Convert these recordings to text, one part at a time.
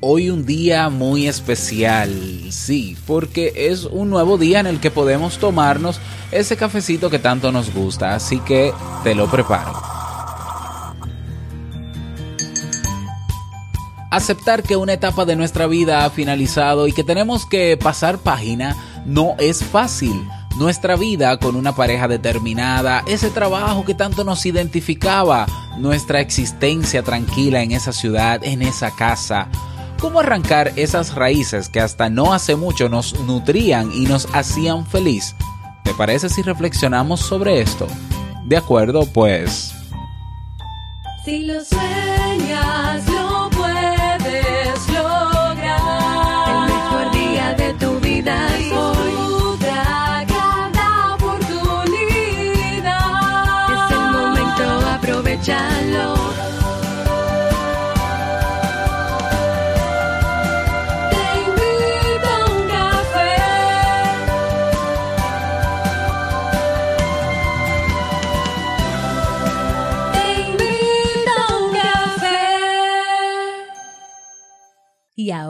Hoy un día muy especial, sí, porque es un nuevo día en el que podemos tomarnos ese cafecito que tanto nos gusta, así que te lo preparo. Aceptar que una etapa de nuestra vida ha finalizado y que tenemos que pasar página no es fácil. Nuestra vida con una pareja determinada, ese trabajo que tanto nos identificaba, nuestra existencia tranquila en esa ciudad, en esa casa, ¿Cómo arrancar esas raíces que hasta no hace mucho nos nutrían y nos hacían feliz? ¿Te parece si reflexionamos sobre esto? De acuerdo, pues...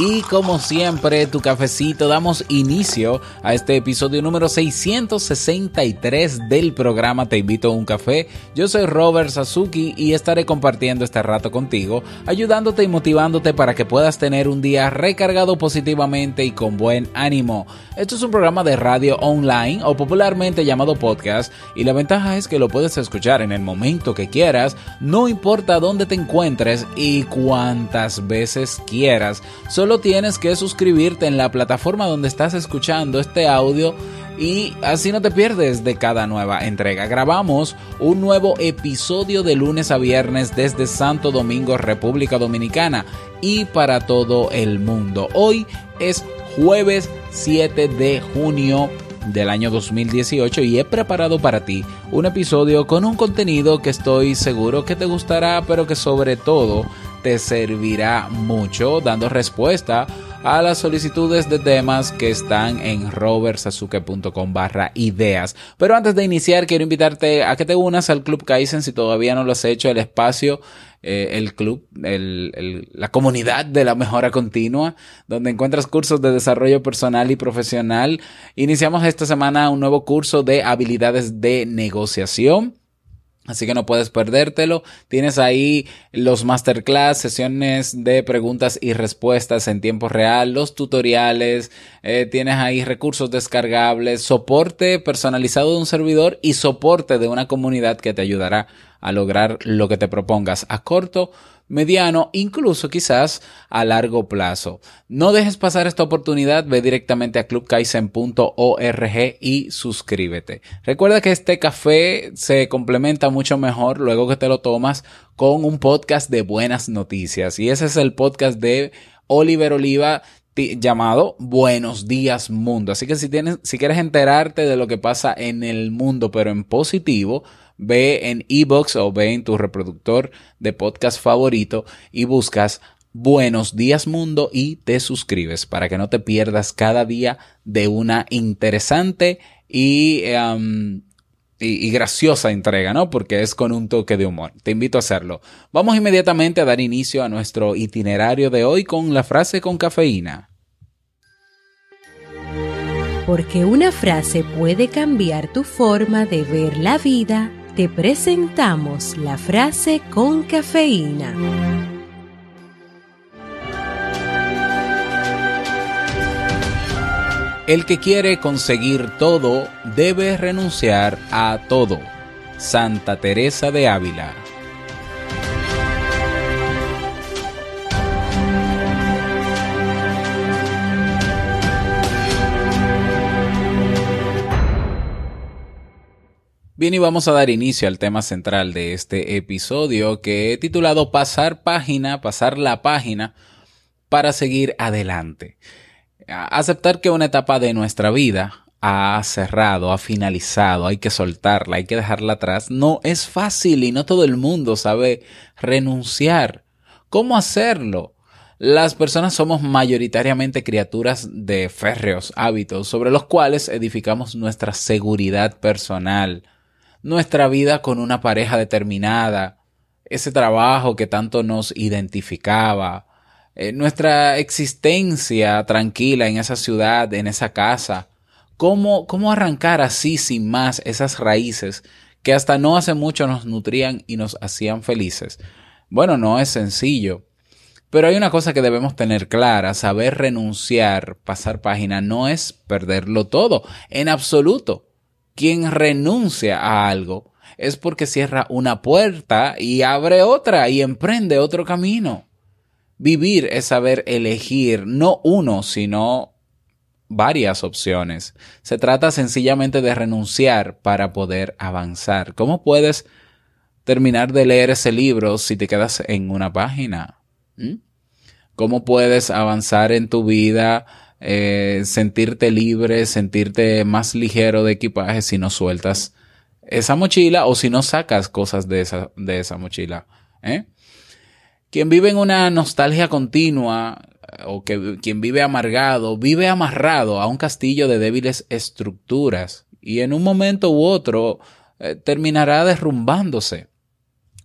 Y como siempre, tu cafecito, damos inicio a este episodio número 663 del programa Te invito a un café. Yo soy Robert Sasuki y estaré compartiendo este rato contigo, ayudándote y motivándote para que puedas tener un día recargado positivamente y con buen ánimo. Esto es un programa de radio online o popularmente llamado podcast y la ventaja es que lo puedes escuchar en el momento que quieras, no importa dónde te encuentres y cuántas veces quieras. Solo tienes que suscribirte en la plataforma donde estás escuchando este audio y así no te pierdes de cada nueva entrega. Grabamos un nuevo episodio de lunes a viernes desde Santo Domingo, República Dominicana y para todo el mundo. Hoy es jueves 7 de junio del año 2018 y he preparado para ti un episodio con un contenido que estoy seguro que te gustará, pero que sobre todo te servirá mucho dando respuesta a las solicitudes de temas que están en robertsazuke.com barra ideas. Pero antes de iniciar quiero invitarte a que te unas al Club Kaizen si todavía no lo has hecho, el espacio eh, el club, el, el, la comunidad de la mejora continua, donde encuentras cursos de desarrollo personal y profesional. Iniciamos esta semana un nuevo curso de habilidades de negociación. Así que no puedes perdértelo. Tienes ahí los masterclass, sesiones de preguntas y respuestas en tiempo real, los tutoriales, eh, tienes ahí recursos descargables, soporte personalizado de un servidor y soporte de una comunidad que te ayudará a lograr lo que te propongas a corto, mediano, incluso quizás a largo plazo. No dejes pasar esta oportunidad, ve directamente a clubkaizen.org y suscríbete. Recuerda que este café se complementa mucho mejor luego que te lo tomas con un podcast de buenas noticias y ese es el podcast de Oliver Oliva llamado Buenos días mundo. Así que si tienes si quieres enterarte de lo que pasa en el mundo pero en positivo, ve en ebox o ve en tu reproductor de podcast favorito y buscas Buenos días mundo y te suscribes para que no te pierdas cada día de una interesante y, um, y, y, graciosa entrega, ¿no? Porque es con un toque de humor. Te invito a hacerlo. Vamos inmediatamente a dar inicio a nuestro itinerario de hoy con la frase con cafeína. Porque una frase puede cambiar tu forma de ver la vida te presentamos la frase con cafeína. El que quiere conseguir todo debe renunciar a todo. Santa Teresa de Ávila. Bien, y vamos a dar inicio al tema central de este episodio que he titulado Pasar página, pasar la página. para seguir adelante. Aceptar que una etapa de nuestra vida ha cerrado, ha finalizado, hay que soltarla, hay que dejarla atrás, no es fácil y no todo el mundo sabe renunciar. ¿Cómo hacerlo? Las personas somos mayoritariamente criaturas de férreos hábitos sobre los cuales edificamos nuestra seguridad personal, nuestra vida con una pareja determinada, ese trabajo que tanto nos identificaba, eh, nuestra existencia tranquila en esa ciudad, en esa casa. ¿Cómo, ¿Cómo arrancar así sin más esas raíces que hasta no hace mucho nos nutrían y nos hacían felices? Bueno, no es sencillo. Pero hay una cosa que debemos tener clara, saber renunciar, pasar página, no es perderlo todo, en absoluto. Quien renuncia a algo es porque cierra una puerta y abre otra y emprende otro camino. Vivir es saber elegir no uno, sino varias opciones. Se trata sencillamente de renunciar para poder avanzar. ¿Cómo puedes terminar de leer ese libro si te quedas en una página? ¿Mm? ¿Cómo puedes avanzar en tu vida, eh, sentirte libre, sentirte más ligero de equipaje si no sueltas esa mochila o si no sacas cosas de esa, de esa mochila? ¿eh? Quien vive en una nostalgia continua o que quien vive amargado, vive amarrado a un castillo de débiles estructuras y en un momento u otro eh, terminará derrumbándose.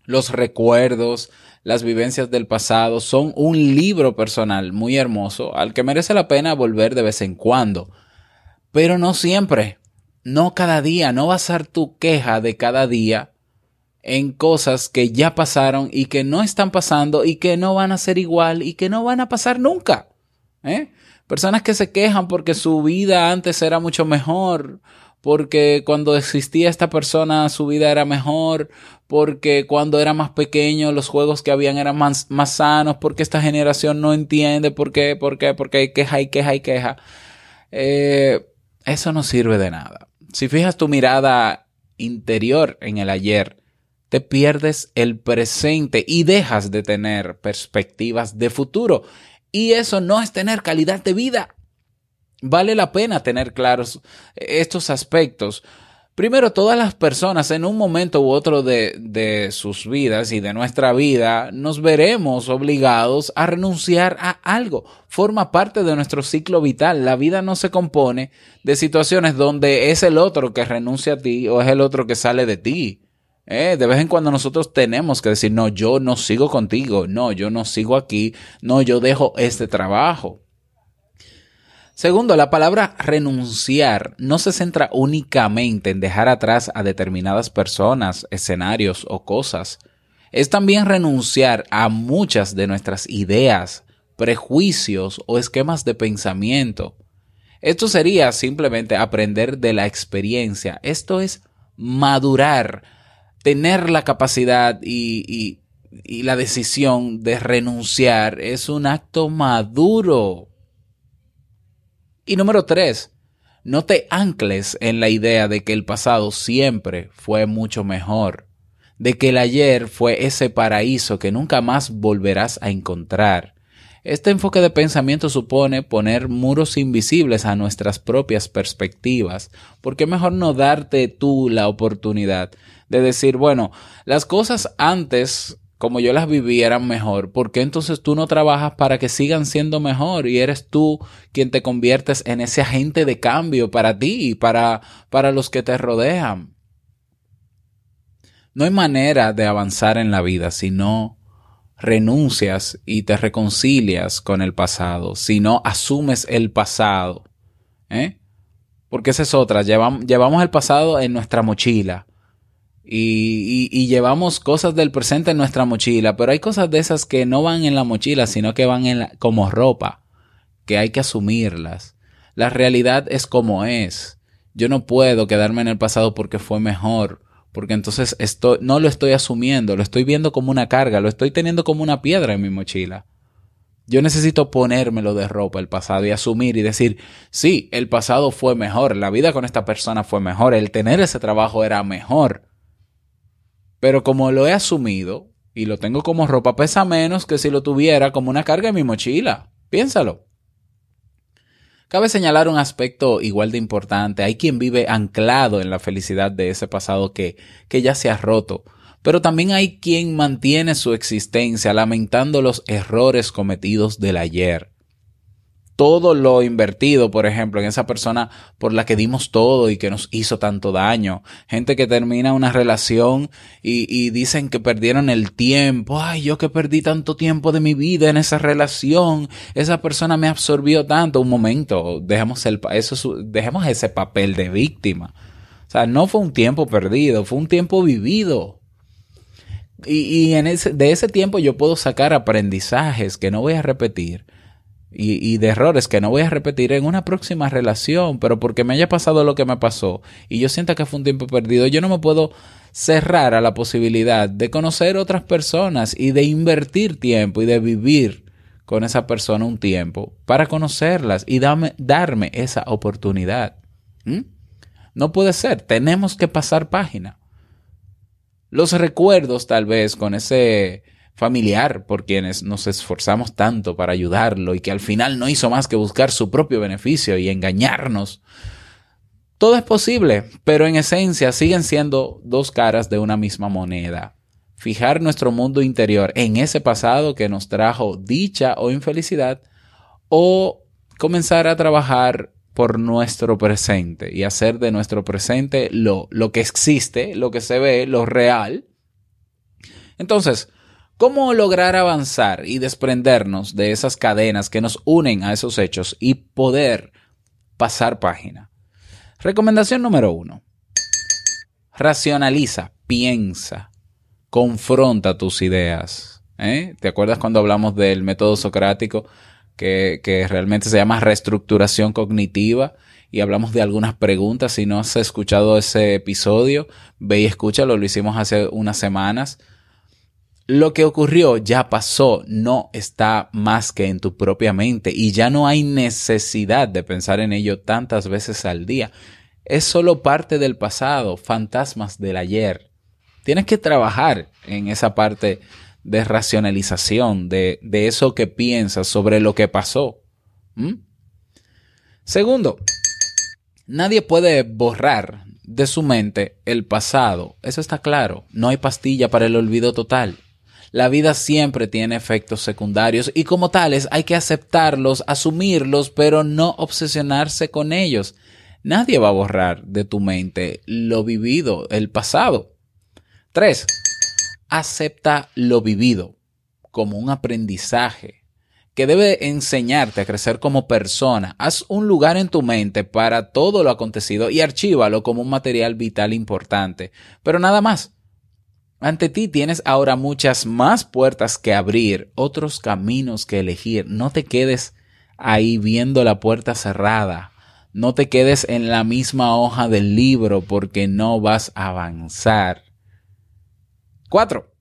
Los recuerdos, las vivencias del pasado son un libro personal muy hermoso al que merece la pena volver de vez en cuando. Pero no siempre, no cada día, no basar tu queja de cada día en cosas que ya pasaron y que no están pasando y que no van a ser igual y que no van a pasar nunca. ¿eh? Personas que se quejan porque su vida antes era mucho mejor porque cuando existía esta persona su vida era mejor, porque cuando era más pequeño los juegos que habían eran más, más sanos, porque esta generación no entiende por qué, por qué, porque hay queja y queja y queja. Eh, eso no sirve de nada. Si fijas tu mirada interior en el ayer, te pierdes el presente y dejas de tener perspectivas de futuro. Y eso no es tener calidad de vida. Vale la pena tener claros estos aspectos. Primero, todas las personas en un momento u otro de, de, sus vidas y de nuestra vida nos veremos obligados a renunciar a algo. Forma parte de nuestro ciclo vital. La vida no se compone de situaciones donde es el otro que renuncia a ti o es el otro que sale de ti. Eh, de vez en cuando nosotros tenemos que decir, no, yo no sigo contigo, no, yo no sigo aquí, no, yo dejo este trabajo. Segundo, la palabra renunciar no se centra únicamente en dejar atrás a determinadas personas, escenarios o cosas. Es también renunciar a muchas de nuestras ideas, prejuicios o esquemas de pensamiento. Esto sería simplemente aprender de la experiencia. Esto es madurar, tener la capacidad y, y, la decisión de renunciar. Es un acto maduro. Y número tres, no te ancles en la idea de que el pasado siempre fue mucho mejor, de que el ayer fue ese paraíso que nunca más volverás a encontrar. Este enfoque de pensamiento supone poner muros invisibles a nuestras propias perspectivas, porque mejor no darte tú la oportunidad de decir, bueno, las cosas antes como yo las viví eran mejor, ¿por qué entonces tú no trabajas para que sigan siendo mejor y eres tú quien te conviertes en ese agente de cambio para ti y para, para los que te rodean? No hay manera de avanzar en la vida si no renuncias y te reconcilias con el pasado, si no asumes el pasado. ¿eh? Porque esa es otra, llevamos, llevamos el pasado en nuestra mochila y, y, llevamos cosas del presente en nuestra mochila, pero hay cosas de esas que no van en la mochila, sino que van en la, como ropa, que hay que asumirlas. La realidad es como es. Yo no puedo quedarme en el pasado porque fue mejor, porque entonces estoy, no lo estoy asumiendo, lo estoy viendo como una carga, lo estoy teniendo como una piedra en mi mochila. Yo necesito ponérmelo de ropa el pasado y asumir y decir, sí, el pasado fue mejor, la vida con esta persona fue mejor, el tener ese trabajo era mejor pero como lo he asumido y lo tengo como ropa, pesa menos que si lo tuviera como una carga en mi mochila. Piénsalo. Cabe señalar un aspecto igual de importante. Hay quien vive anclado en la felicidad de ese pasado que, que ya se ha roto. Pero también hay quien mantiene su existencia lamentando los errores cometidos del ayer todo lo invertido, por ejemplo, en esa persona por la que dimos todo y que nos hizo tanto daño. Gente que termina una relación y, dicen que perdieron el tiempo. Ay, yo que perdí tanto tiempo de mi vida en esa relación. Esa persona me absorbió tanto. Un momento, dejemos, eso, dejemos ese papel de víctima. O sea, no fue un tiempo perdido, fue un tiempo vivido. Y, en de ese tiempo yo puedo sacar aprendizajes que no voy a repetir y, y, de errores que no voy a repetir en una próxima relación, pero porque me haya pasado lo que me pasó y yo sienta que fue un tiempo perdido, yo no me puedo cerrar a la posibilidad de conocer otras personas y de invertir tiempo y de vivir con esa persona un tiempo para conocerlas y darme, esa oportunidad. ¿Mm? No puede ser, tenemos que pasar página. Los recuerdos tal vez con ese familiar por quienes nos esforzamos tanto para ayudarlo y que al final no hizo más que buscar su propio beneficio y engañarnos. Todo es posible, pero en esencia siguen siendo dos caras de una misma moneda. Fijar nuestro mundo interior en ese pasado que nos trajo dicha o infelicidad o comenzar a trabajar por nuestro presente y hacer de nuestro presente lo, lo que existe, lo que se ve, lo real. Entonces, ¿Cómo lograr avanzar y desprendernos de esas cadenas que nos unen a esos hechos y poder pasar página? Recomendación número uno. Racionaliza, piensa, confronta tus ideas. ¿eh? ¿Te acuerdas cuando hablamos del método socrático que, que realmente se llama reestructuración cognitiva? y hablamos de algunas preguntas. Si no has escuchado ese episodio, ve y escúchalo, lo hicimos hace unas semanas lo que ocurrió ya pasó, no está más que en tu propia mente y ya no hay necesidad de pensar en ello tantas veces al día. Es solo parte del pasado, fantasmas del ayer. Tienes que trabajar en esa parte de racionalización, de, de eso que piensas sobre lo que pasó. ¿Mm? Segundo, nadie puede borrar de su mente el pasado. Eso está claro. No hay pastilla para el olvido total. La vida siempre tiene efectos secundarios y como tales hay que aceptarlos, asumirlos, pero no obsesionarse con ellos. Nadie va a borrar de tu mente lo vivido, el pasado. 3. Acepta lo vivido como un aprendizaje que debe enseñarte a crecer como persona. Haz un lugar en tu mente para todo lo acontecido y archívalo como un material vital importante. Pero nada más. Ante ti tienes ahora muchas más puertas que abrir, otros caminos que elegir. No te quedes ahí viendo la puerta cerrada. No te quedes en la misma hoja del libro porque no vas a avanzar. 4.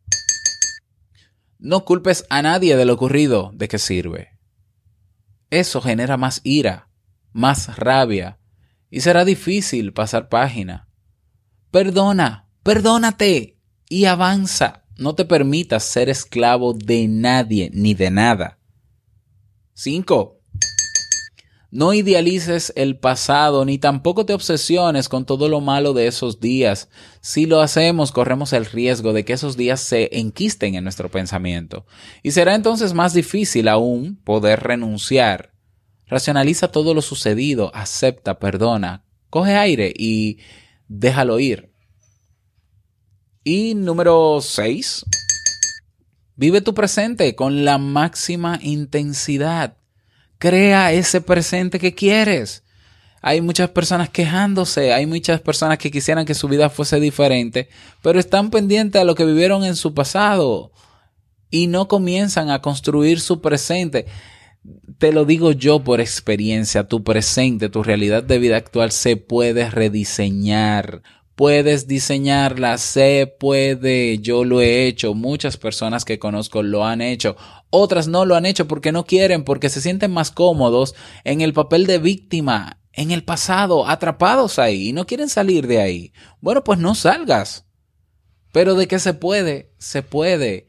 No culpes a nadie de lo ocurrido. ¿De qué sirve? Eso genera más ira, más rabia y será difícil pasar página. Perdona, perdónate y avanza. No te permitas ser esclavo de nadie ni de nada. 5. No idealices el pasado ni tampoco te obsesiones con todo lo malo de esos días. Si lo hacemos, corremos el riesgo de que esos días se enquisten en nuestro pensamiento. Y será entonces más difícil aún poder renunciar. Racionaliza todo lo sucedido, acepta, perdona, coge aire y déjalo ir. Y número 6. Vive tu presente con la máxima intensidad. Crea ese presente que quieres. Hay muchas personas quejándose, hay muchas personas que quisieran que su vida fuese diferente, pero están pendientes a lo que vivieron en su pasado y no comienzan a construir su presente. Te lo digo yo por experiencia, tu presente, tu realidad de vida actual se puede rediseñar puedes diseñarla, se puede, yo lo he hecho, muchas personas que conozco lo han hecho, otras no lo han hecho porque no quieren, porque se sienten más cómodos en el papel de víctima, en el pasado, atrapados ahí y no quieren salir de ahí. Bueno, pues no salgas. Pero de que se puede, se puede.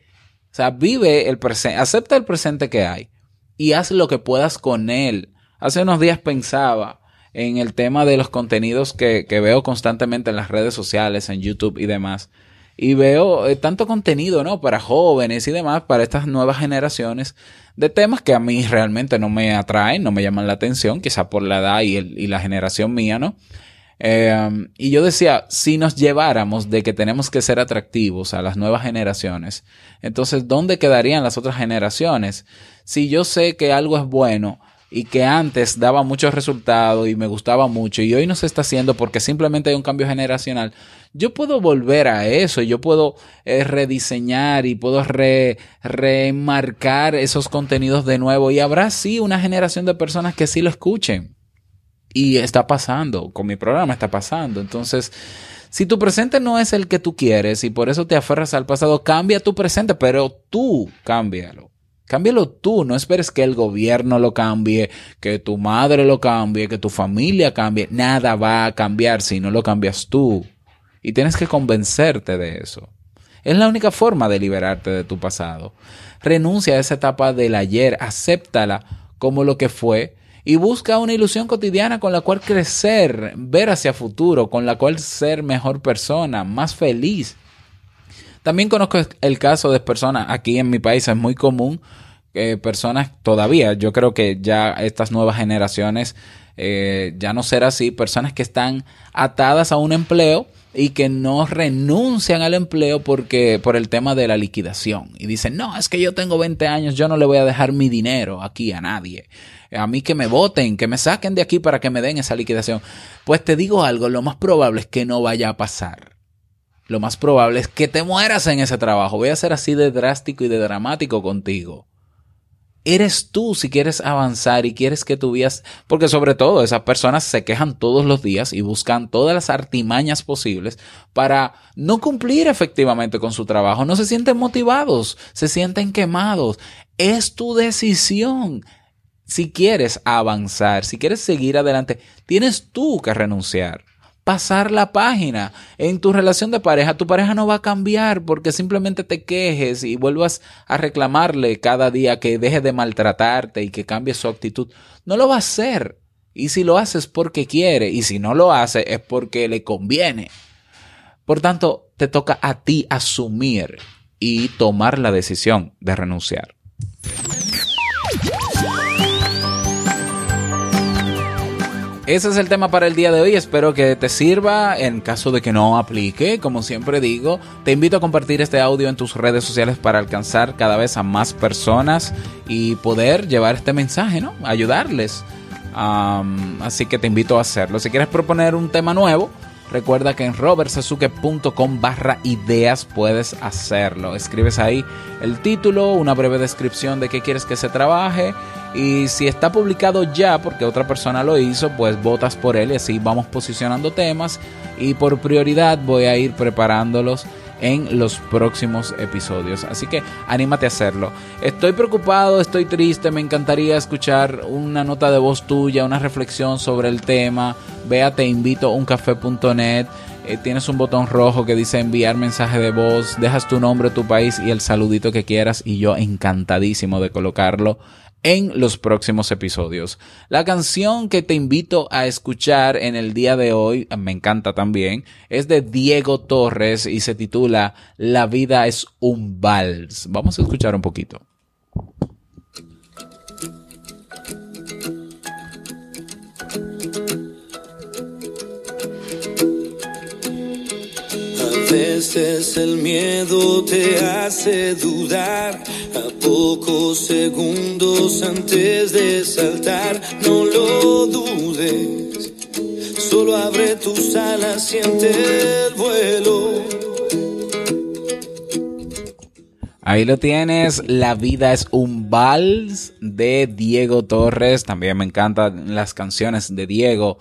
O sea, vive el presente, acepta el presente que hay. y haz lo que puedas con él. Hace unos días pensaba en el tema de los contenidos que, que veo constantemente en las redes sociales, en YouTube y demás. Y veo eh, tanto contenido, ¿no? Para jóvenes y demás, para estas nuevas generaciones, de temas que a mí realmente no me atraen, no me llaman la atención, quizá por la edad y, el, y la generación mía, ¿no? Eh, y yo decía, si nos lleváramos de que tenemos que ser atractivos a las nuevas generaciones, entonces, ¿dónde quedarían las otras generaciones? Si yo sé que algo es bueno y que antes daba muchos resultados y me gustaba mucho y hoy no se está haciendo porque simplemente hay un cambio generacional, yo puedo volver a eso, yo puedo eh, rediseñar y puedo re, remarcar esos contenidos de nuevo y habrá sí una generación de personas que sí lo escuchen. Y está pasando, con mi programa está pasando. Entonces, si tu presente no es el que tú quieres y por eso te aferras al pasado, cambia tu presente, pero tú cámbialo. Cámbialo tú, no esperes que el gobierno lo cambie, que tu madre lo cambie, que tu familia cambie. Nada va a cambiar si no lo cambias tú. Y tienes que convencerte de eso. Es la única forma de liberarte de tu pasado. Renuncia a esa etapa del ayer, acéptala como lo que fue y busca una ilusión cotidiana con la cual crecer, ver hacia futuro, con la cual ser mejor persona, más feliz. También conozco el caso de personas, aquí en mi país es muy común, eh, personas todavía, yo creo que ya estas nuevas generaciones eh, ya no será así, personas que están atadas a un empleo y que no renuncian al empleo porque por el tema de la liquidación y dicen, "No, es que yo tengo 20 años, yo no le voy a dejar mi dinero aquí a nadie. A mí que me voten, que me saquen de aquí para que me den esa liquidación." Pues te digo algo, lo más probable es que no vaya a pasar. Lo más probable es que te mueras en ese trabajo. Voy a ser así de drástico y de dramático contigo eres tú si quieres avanzar y quieres que tu vida, porque sobre todo esas personas se quejan todos los días y buscan todas las artimañas posibles para no cumplir efectivamente con su trabajo, no se sienten motivados, se sienten quemados. Es tu decisión. Si quieres avanzar, si quieres seguir adelante, tienes tú que renunciar pasar la página. En tu relación de pareja, tu pareja no va a cambiar porque simplemente te quejes y vuelvas a reclamarle cada día que deje de maltratarte y que cambie su actitud. No lo va a hacer. Y si lo hace es porque quiere y si no lo hace es porque le conviene. Por tanto, te toca a ti asumir y tomar la decisión de renunciar. Ese es el tema para el día de hoy. Espero que te sirva. En caso de que no aplique, como siempre digo, te invito a compartir este audio en tus redes sociales para alcanzar cada vez a más personas y poder llevar este mensaje, ¿no? Ayudarles. Así que te invito a hacerlo. Si quieres proponer un tema nuevo, Recuerda que en robertsazuke.com barra ideas puedes hacerlo. Escribes ahí el título, una breve descripción de qué quieres que se trabaje y si está publicado ya porque otra persona lo hizo, pues votas por él y así vamos posicionando temas y por prioridad voy a ir preparándolos en los próximos episodios. Así que anímate a hacerlo. Estoy preocupado, estoy triste, me encantaría escuchar una nota de voz tuya, una reflexión sobre el tema. Invito a. Eh, tienes un botón rojo que dice enviar mensaje de voz, dejas tu nombre, tu país y el saludito que quieras y yo encantadísimo de colocarlo en los próximos episodios. La canción que te invito a escuchar en el día de hoy, me encanta también, es de Diego Torres y se titula La vida es un vals. Vamos a escuchar un poquito. Veces el miedo te hace dudar, a pocos segundos antes de saltar, no lo dudes, solo abre tus alas, siente el vuelo. Ahí lo tienes, La vida es un vals de Diego Torres, también me encantan las canciones de Diego.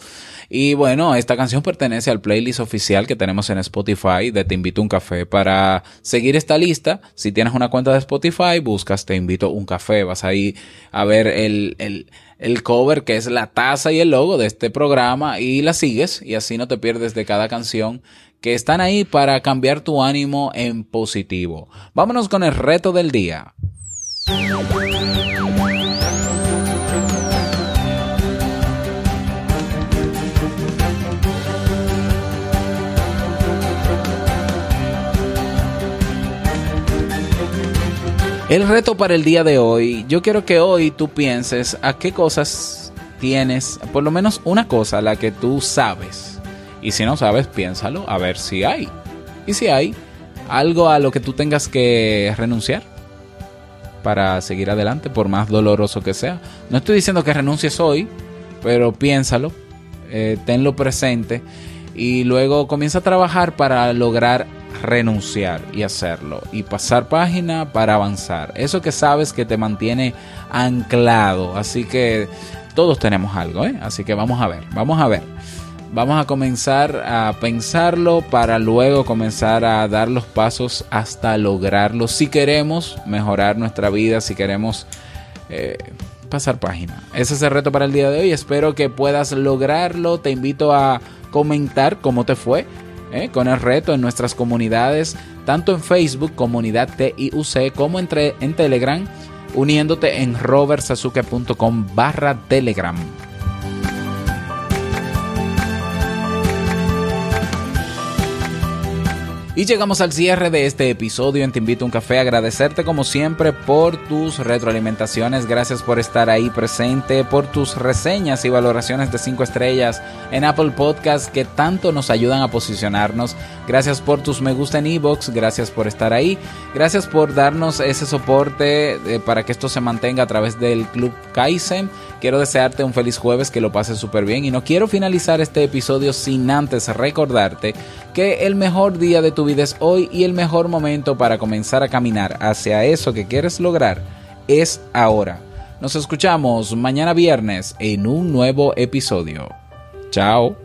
Y bueno, esta canción pertenece al playlist oficial que tenemos en Spotify de Te invito a un café. Para seguir esta lista, si tienes una cuenta de Spotify, buscas Te invito a un café, vas ahí a ver el, el, el cover que es la taza y el logo de este programa y la sigues y así no te pierdes de cada canción que están ahí para cambiar tu ánimo en positivo. Vámonos con el reto del día. El reto para el día de hoy, yo quiero que hoy tú pienses a qué cosas tienes, por lo menos una cosa, la que tú sabes y si no sabes, piénsalo, a ver si hay. Y si hay, algo a lo que tú tengas que renunciar para seguir adelante, por más doloroso que sea. No estoy diciendo que renuncies hoy, pero piénsalo, eh, tenlo presente y luego comienza a trabajar para lograr renunciar y hacerlo y pasar página para avanzar. Eso que sabes que te mantiene anclado. Así que todos tenemos algo, ¿eh? Así que vamos a ver, vamos a ver. Vamos a comenzar a pensarlo para luego comenzar a dar los pasos hasta lograrlo. Si queremos mejorar nuestra vida, si queremos eh, pasar página. Ese es el reto para el día de hoy. Espero que puedas lograrlo. Te invito a comentar cómo te fue ¿eh? con el reto en nuestras comunidades, tanto en Facebook, comunidad TIUC, como entre, en Telegram, uniéndote en robertsazuke.com barra Telegram. Y llegamos al cierre de este episodio en Te Invito a un Café. Agradecerte como siempre por tus retroalimentaciones. Gracias por estar ahí presente, por tus reseñas y valoraciones de 5 estrellas en Apple Podcast que tanto nos ayudan a posicionarnos. Gracias por tus me gusta en iBox. Gracias por estar ahí. Gracias por darnos ese soporte eh, para que esto se mantenga a través del Club Kaizen. Quiero desearte un feliz jueves, que lo pases súper bien. Y no quiero finalizar este episodio sin antes recordarte que el mejor día de tu vida hoy y el mejor momento para comenzar a caminar hacia eso que quieres lograr es ahora. Nos escuchamos mañana viernes en un nuevo episodio. Chao.